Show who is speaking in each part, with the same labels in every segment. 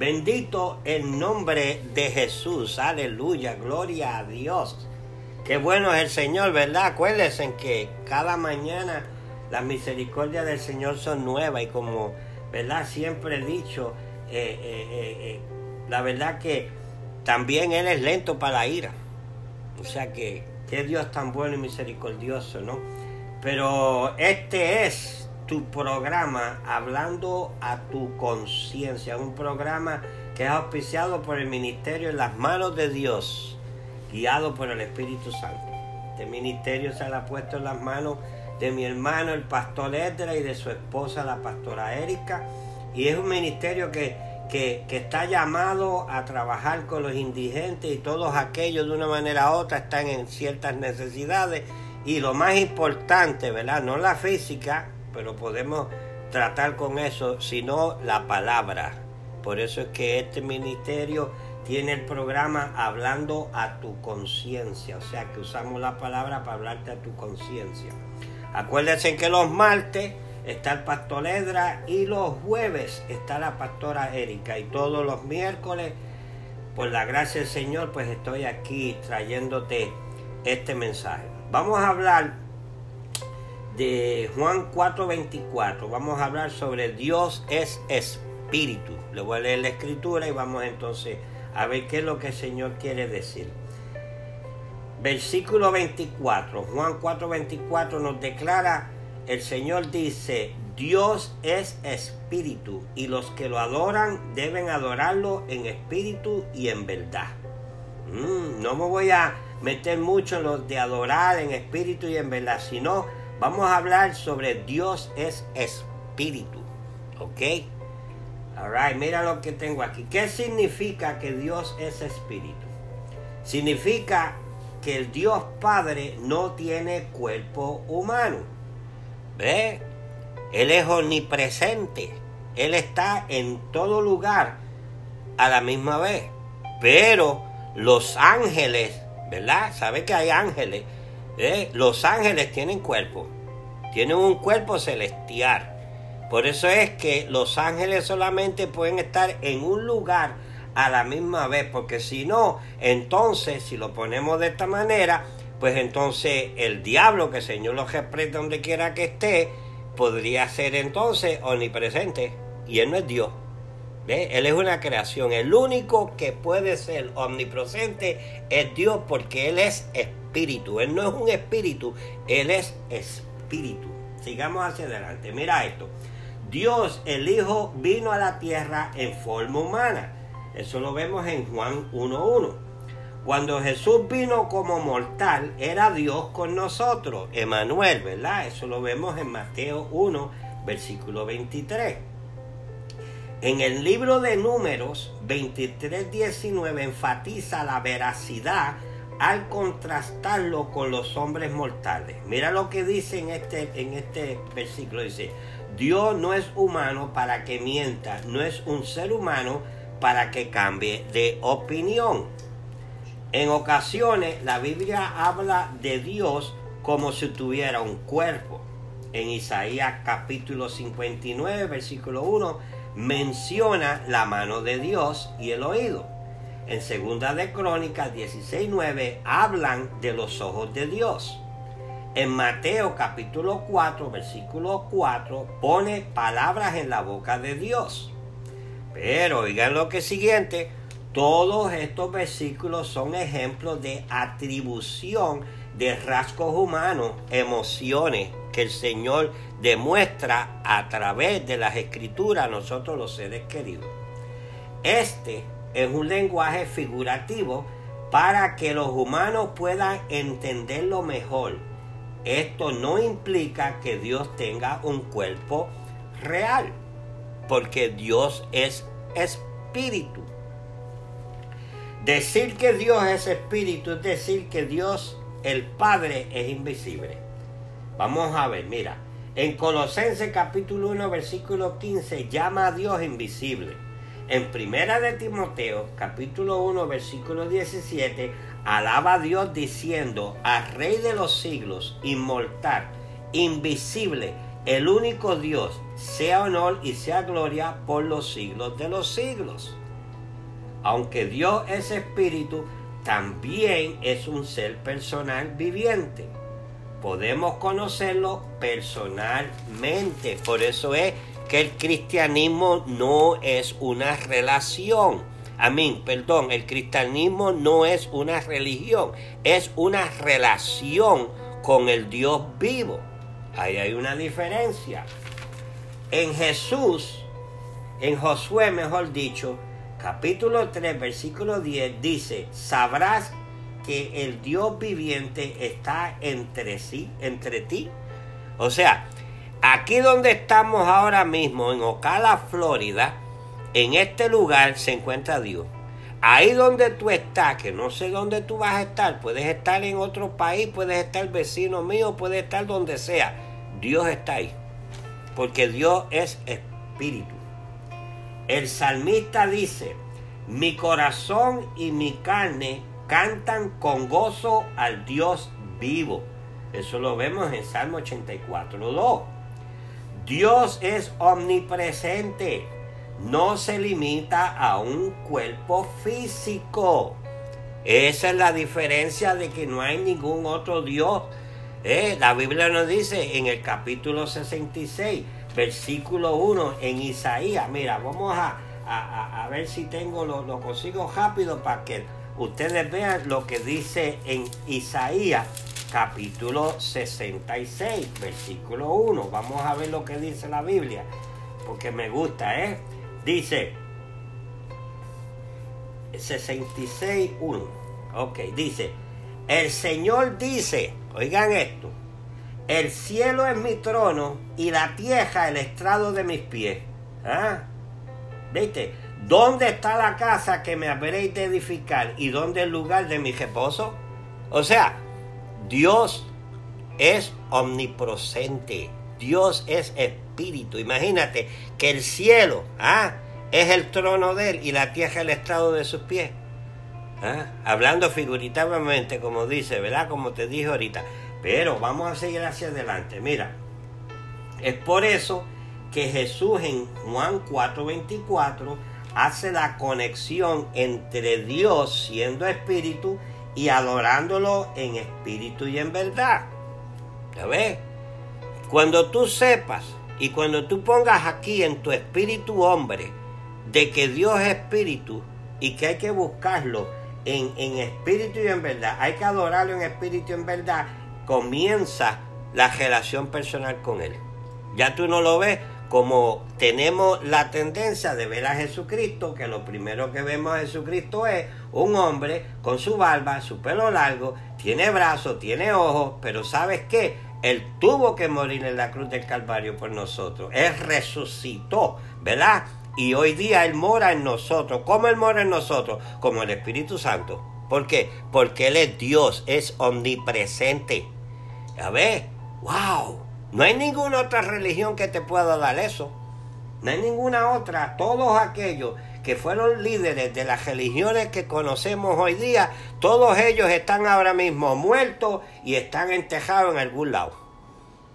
Speaker 1: Bendito el nombre de Jesús. Aleluya. Gloria a Dios. Qué bueno es el Señor, ¿verdad? Acuérdense que cada mañana las misericordias del Señor son nuevas y como, ¿verdad? Siempre he dicho, eh, eh, eh, la verdad que también Él es lento para la ira. O sea que, qué Dios tan bueno y misericordioso, ¿no? Pero este es tu programa hablando a tu conciencia, un programa que es auspiciado por el ministerio en las manos de Dios, guiado por el Espíritu Santo. Este ministerio se ha puesto en las manos de mi hermano el pastor Edra y de su esposa la pastora Erika. Y es un ministerio que, que, que, está llamado a trabajar con los indigentes y todos aquellos de una manera u otra están en ciertas necesidades. Y lo más importante, ¿verdad? No la física, pero podemos tratar con eso, sino la palabra. Por eso es que este ministerio tiene el programa hablando a tu conciencia, o sea que usamos la palabra para hablarte a tu conciencia. Acuérdense que los martes está el pastor Edra y los jueves está la pastora Erika y todos los miércoles, por la gracia del Señor, pues estoy aquí trayéndote este mensaje. Vamos a hablar de Juan 4:24, vamos a hablar sobre Dios es espíritu. Le voy a leer la escritura y vamos entonces a ver qué es lo que el Señor quiere decir. Versículo 24, Juan 4:24 nos declara, el Señor dice, Dios es espíritu y los que lo adoran deben adorarlo en espíritu y en verdad. Mm, no me voy a meter mucho en lo de adorar en espíritu y en verdad, sino vamos a hablar sobre Dios es espíritu. ¿Ok? Alright, mira lo que tengo aquí. ¿Qué significa que Dios es espíritu? Significa que el Dios Padre no tiene cuerpo humano. ¿Ve? Él es omnipresente. Él está en todo lugar a la misma vez. Pero los ángeles, ¿verdad? ¿Sabe que hay ángeles? ¿Eh? Los ángeles tienen cuerpo. Tienen un cuerpo celestial. Por eso es que los ángeles solamente pueden estar en un lugar a la misma vez, porque si no, entonces, si lo ponemos de esta manera, pues entonces el diablo, que el Señor lo reprende donde quiera que esté, podría ser entonces omnipresente, y Él no es Dios. Él es una creación. El único que puede ser omnipresente es Dios, porque Él es espíritu. Él no es un espíritu, Él es espíritu. Sigamos hacia adelante. Mira esto. Dios, el Hijo, vino a la tierra en forma humana. Eso lo vemos en Juan 1.1. Cuando Jesús vino como mortal, era Dios con nosotros, Emanuel, ¿verdad? Eso lo vemos en Mateo 1, versículo 23. En el libro de Números 23, 19 enfatiza la veracidad al contrastarlo con los hombres mortales. Mira lo que dice en este, en este versículo. Dice, Dios no es humano para que mienta, no es un ser humano para que cambie de opinión. En ocasiones la Biblia habla de Dios como si tuviera un cuerpo. En Isaías capítulo 59, versículo 1, menciona la mano de Dios y el oído. En segunda de Crónicas 16:9 hablan de los ojos de Dios. En Mateo capítulo 4, versículo 4 pone palabras en la boca de Dios. Pero oigan lo que siguiente, todos estos versículos son ejemplos de atribución de rasgos humanos, emociones que el Señor demuestra a través de las escrituras a nosotros los seres queridos. Este es un lenguaje figurativo para que los humanos puedan entenderlo mejor. Esto no implica que Dios tenga un cuerpo real, porque Dios es espíritu. Decir que Dios es espíritu es decir que Dios el Padre es invisible. Vamos a ver, mira, en Colosenses capítulo 1 versículo 15 llama a Dios invisible. En Primera de Timoteo capítulo 1 versículo 17 alaba a Dios diciendo al Rey de los siglos, inmortal, invisible, el único Dios, sea honor y sea gloria por los siglos de los siglos. aunque Dios es espíritu, también es un ser personal viviente. Podemos conocerlo personalmente. Por eso es que el cristianismo no es una relación. Amén, perdón, el cristianismo no es una religión, es una relación con el Dios vivo. Ahí hay una diferencia. En Jesús, en Josué, mejor dicho, capítulo 3, versículo 10, dice, sabrás el Dios viviente está entre sí, entre ti. O sea, aquí donde estamos ahora mismo, en Ocala, Florida, en este lugar se encuentra Dios. Ahí donde tú estás, que no sé dónde tú vas a estar, puedes estar en otro país, puedes estar vecino mío, puedes estar donde sea. Dios está ahí. Porque Dios es espíritu. El salmista dice, mi corazón y mi carne cantan con gozo al Dios vivo. Eso lo vemos en Salmo 84, 2. Dios es omnipresente no se limita a un cuerpo físico. Esa es la diferencia de que no hay ningún otro Dios. Eh, la Biblia nos dice en el capítulo 66, versículo 1, en Isaías. Mira, vamos a, a, ver si tengo lo, lo consigo rápido para que ustedes vean lo que dice en Isaías capítulo 66, versículo 1. Vamos a ver lo que dice la Biblia, porque me gusta, ¿eh? Dice 66.1. Ok, dice, el Señor dice, oigan esto, el cielo es mi trono y la tierra el estrado de mis pies. ¿Ah? ¿Viste? ¿Dónde está la casa que me habréis de edificar y dónde el lugar de mi reposo? O sea, Dios es omnipresente. Dios es espíritu. Imagínate que el cielo ¿ah? es el trono de él y la tierra el estrado de sus pies. ¿ah? Hablando figurativamente, como dice, ¿verdad? Como te dije ahorita. Pero vamos a seguir hacia adelante. Mira, es por eso que Jesús en Juan 4:24 hace la conexión entre Dios siendo espíritu y adorándolo en espíritu y en verdad. ¿Ya ves? Cuando tú sepas y cuando tú pongas aquí en tu espíritu hombre de que Dios es espíritu y que hay que buscarlo en, en espíritu y en verdad, hay que adorarlo en espíritu y en verdad, comienza la relación personal con Él. Ya tú no lo ves como tenemos la tendencia de ver a Jesucristo, que lo primero que vemos a Jesucristo es un hombre con su barba, su pelo largo, tiene brazos, tiene ojos, pero ¿sabes qué? Él tuvo que morir en la cruz del Calvario por nosotros. Él resucitó, ¿verdad? Y hoy día Él mora en nosotros. ¿Cómo Él mora en nosotros? Como el Espíritu Santo. ¿Por qué? Porque Él es Dios, es omnipresente. ¿Ya ves? ¡Wow! No hay ninguna otra religión que te pueda dar eso. No hay ninguna otra. Todos aquellos que fueron líderes de las religiones que conocemos hoy día, todos ellos están ahora mismo muertos y están enterrados en algún lado.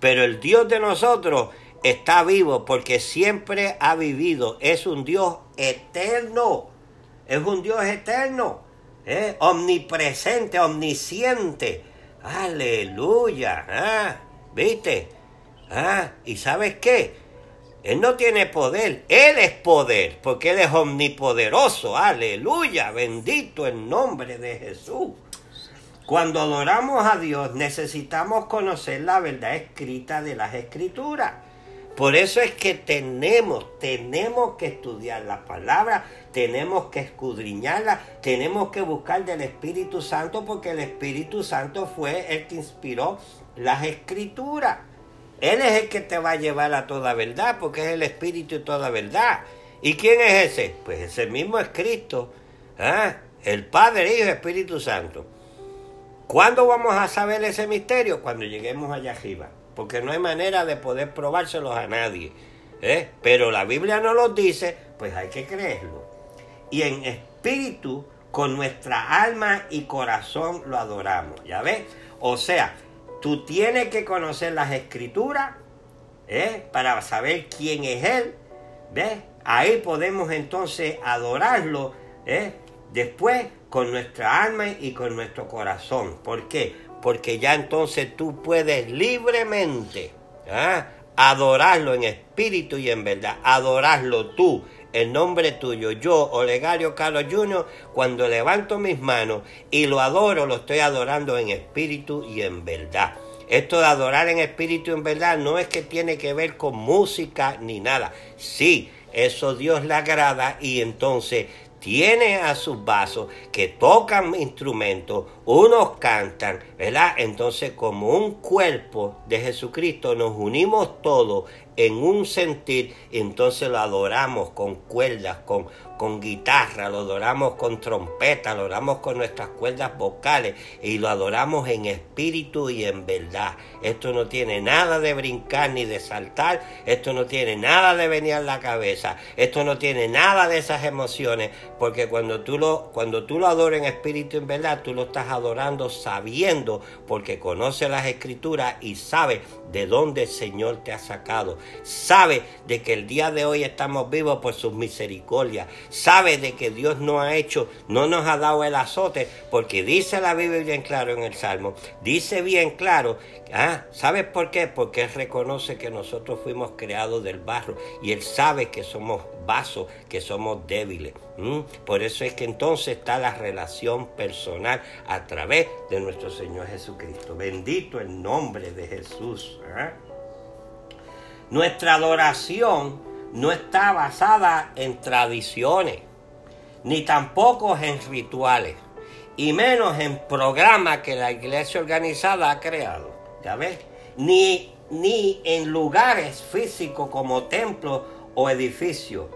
Speaker 1: Pero el Dios de nosotros está vivo porque siempre ha vivido. Es un Dios eterno. Es un Dios eterno. Omnipresente, omnisciente. Aleluya. ¿ah? ¿Viste? ¿Ah? ¿Y sabes qué? Él no tiene poder, Él es poder, porque Él es omnipoderoso. Aleluya, bendito el nombre de Jesús. Cuando adoramos a Dios necesitamos conocer la verdad escrita de las escrituras. Por eso es que tenemos, tenemos que estudiar la palabra, tenemos que escudriñarla, tenemos que buscar del Espíritu Santo porque el Espíritu Santo fue el que inspiró las escrituras. Él es el que te va a llevar a toda verdad, porque es el Espíritu y toda verdad. ¿Y quién es ese? Pues ese mismo es Cristo, ¿ah? el Padre, Hijo Espíritu Santo. ¿Cuándo vamos a saber ese misterio? Cuando lleguemos allá arriba, porque no hay manera de poder probárselos a nadie. ¿eh? Pero la Biblia no lo dice, pues hay que creerlo. Y en espíritu, con nuestra alma y corazón lo adoramos. ¿Ya ves? O sea, Tú tienes que conocer las escrituras ¿eh? para saber quién es Él. ¿Ves? Ahí podemos entonces adorarlo ¿eh? después con nuestra alma y con nuestro corazón. ¿Por qué? Porque ya entonces tú puedes libremente ¿ah? adorarlo en espíritu y en verdad, adorarlo tú en nombre tuyo, yo, Olegario Carlos Jr., cuando levanto mis manos y lo adoro, lo estoy adorando en espíritu y en verdad. Esto de adorar en espíritu y en verdad no es que tiene que ver con música ni nada. Sí, eso Dios le agrada y entonces tiene a sus vasos que tocan instrumentos, unos cantan, ¿verdad? Entonces como un cuerpo de Jesucristo nos unimos todos en un sentir, entonces lo adoramos con cuerdas, con, con guitarra, lo adoramos con trompeta, lo adoramos con nuestras cuerdas vocales y lo adoramos en espíritu y en verdad. Esto no tiene nada de brincar ni de saltar, esto no tiene nada de venir a la cabeza, esto no tiene nada de esas emociones, porque cuando tú lo, cuando tú lo adoras en espíritu y en verdad, tú lo estás adorando sabiendo, porque conoce las escrituras y sabe de dónde el Señor te ha sacado, sabe de que el día de hoy estamos vivos por sus misericordias, sabe de que Dios no ha hecho, no nos ha dado el azote, porque dice la Biblia bien claro en el Salmo, dice bien claro, ah, ¿sabes por qué? Porque Él reconoce que nosotros fuimos creados del barro y Él sabe que somos vasos, que somos débiles. Por eso es que entonces está la relación personal a través de nuestro Señor Jesucristo. Bendito el nombre de Jesús. ¿ah? Nuestra adoración no está basada en tradiciones, ni tampoco en rituales, y menos en programas que la iglesia organizada ha creado, ¿ya? Ni, ni en lugares físicos como templos o edificios.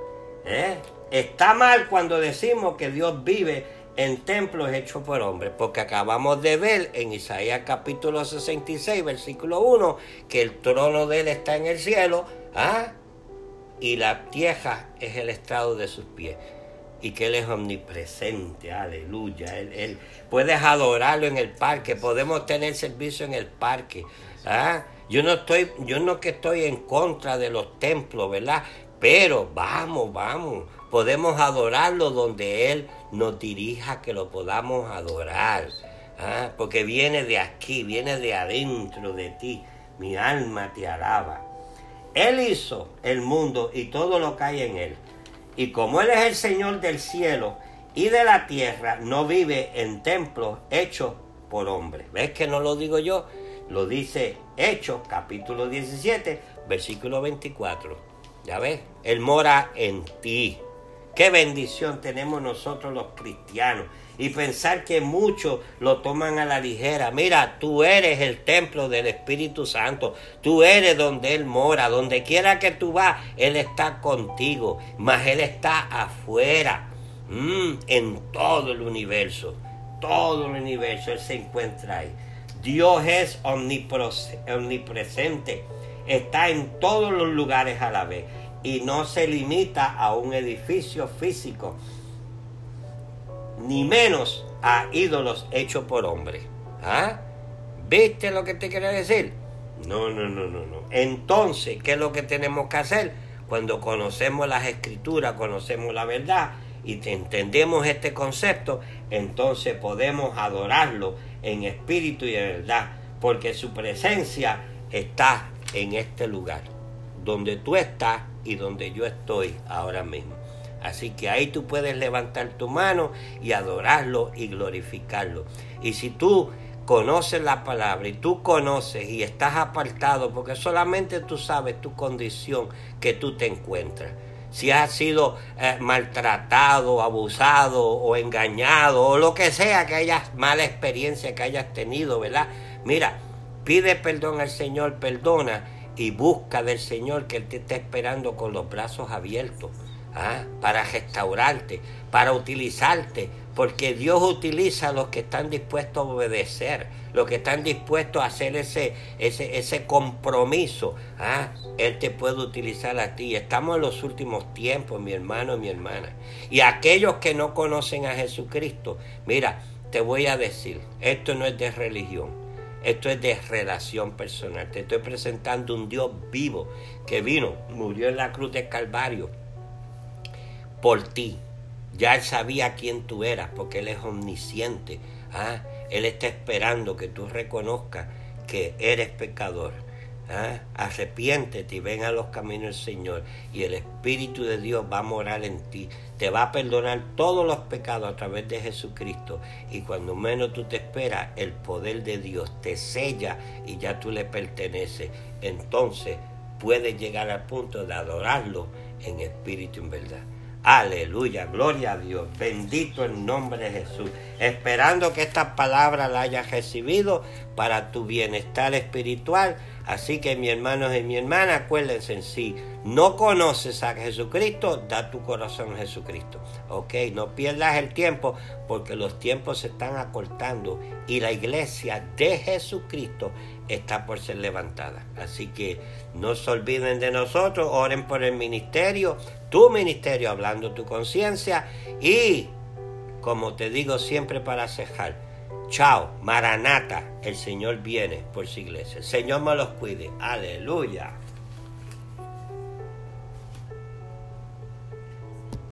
Speaker 1: ¿Eh? Está mal cuando decimos que Dios vive en templos hechos por hombres, porque acabamos de ver en Isaías capítulo 66, versículo 1, que el trono de él está en el cielo, ¿ah? y la tierra es el estrado de sus pies. Y que Él es omnipresente, aleluya. Él, él, puedes adorarlo en el parque, podemos tener servicio en el parque. ¿ah? Yo no estoy, yo no que estoy en contra de los templos, ¿verdad? Pero vamos, vamos, podemos adorarlo donde Él nos dirija que lo podamos adorar. ¿ah? Porque viene de aquí, viene de adentro de ti. Mi alma te alaba. Él hizo el mundo y todo lo que hay en él. Y como Él es el Señor del cielo y de la tierra, no vive en templos hechos por hombres. ¿Ves que no lo digo yo? Lo dice Hechos, capítulo 17, versículo 24. ¿Ya ves? Él mora en ti. Qué bendición tenemos nosotros los cristianos y pensar que muchos lo toman a la ligera. Mira, tú eres el templo del Espíritu Santo, tú eres donde Él mora, donde quiera que tú vas, Él está contigo, mas Él está afuera, mm, en todo el universo, todo el universo, Él se encuentra ahí. Dios es omnipresente, está en todos los lugares a la vez y no se limita a un edificio físico ni menos a ídolos hechos por hombres. ¿Ah? ¿Viste lo que te quiero decir? No, no, no, no, no. Entonces, ¿qué es lo que tenemos que hacer? Cuando conocemos las escrituras, conocemos la verdad y entendemos este concepto, entonces podemos adorarlo en espíritu y en verdad, porque su presencia está en este lugar, donde tú estás y donde yo estoy ahora mismo. Así que ahí tú puedes levantar tu mano y adorarlo y glorificarlo. Y si tú conoces la palabra y tú conoces y estás apartado, porque solamente tú sabes tu condición que tú te encuentras. Si has sido eh, maltratado, abusado o engañado o lo que sea que hayas mala experiencia que hayas tenido, ¿verdad? Mira, pide perdón al Señor, perdona y busca del Señor que Él te está esperando con los brazos abiertos. ¿ah? para restaurarte, para utilizarte, porque Dios utiliza a los que están dispuestos a obedecer, los que están dispuestos a hacer ese, ese, ese compromiso. ¿ah? Él te puede utilizar a ti. Estamos en los últimos tiempos, mi hermano y mi hermana. Y aquellos que no conocen a Jesucristo, mira, te voy a decir, esto no es de religión. Esto es de relación personal. Te estoy presentando un Dios vivo que vino, murió en la cruz del Calvario por ti. Ya Él sabía quién tú eras porque Él es omnisciente. ¿ah? Él está esperando que tú reconozcas que eres pecador. ¿Ah? Arrepiéntete y ven a los caminos del Señor y el Espíritu de Dios va a morar en ti. Te va a perdonar todos los pecados a través de Jesucristo y cuando menos tú te esperas, el poder de Dios te sella y ya tú le perteneces. Entonces puedes llegar al punto de adorarlo en espíritu y en verdad. Aleluya, gloria a Dios, bendito el nombre de Jesús. Esperando que esta palabra la hayas recibido para tu bienestar espiritual. Así que mi hermanos y mi hermana, acuérdense en sí, no conoces a Jesucristo, da tu corazón a Jesucristo. Ok, no pierdas el tiempo porque los tiempos se están acortando y la iglesia de Jesucristo está por ser levantada. Así que no se olviden de nosotros, oren por el ministerio, tu ministerio hablando tu conciencia y, como te digo siempre para cejar, chao, Maranata, el Señor viene por su iglesia. El Señor me los cuide. Aleluya.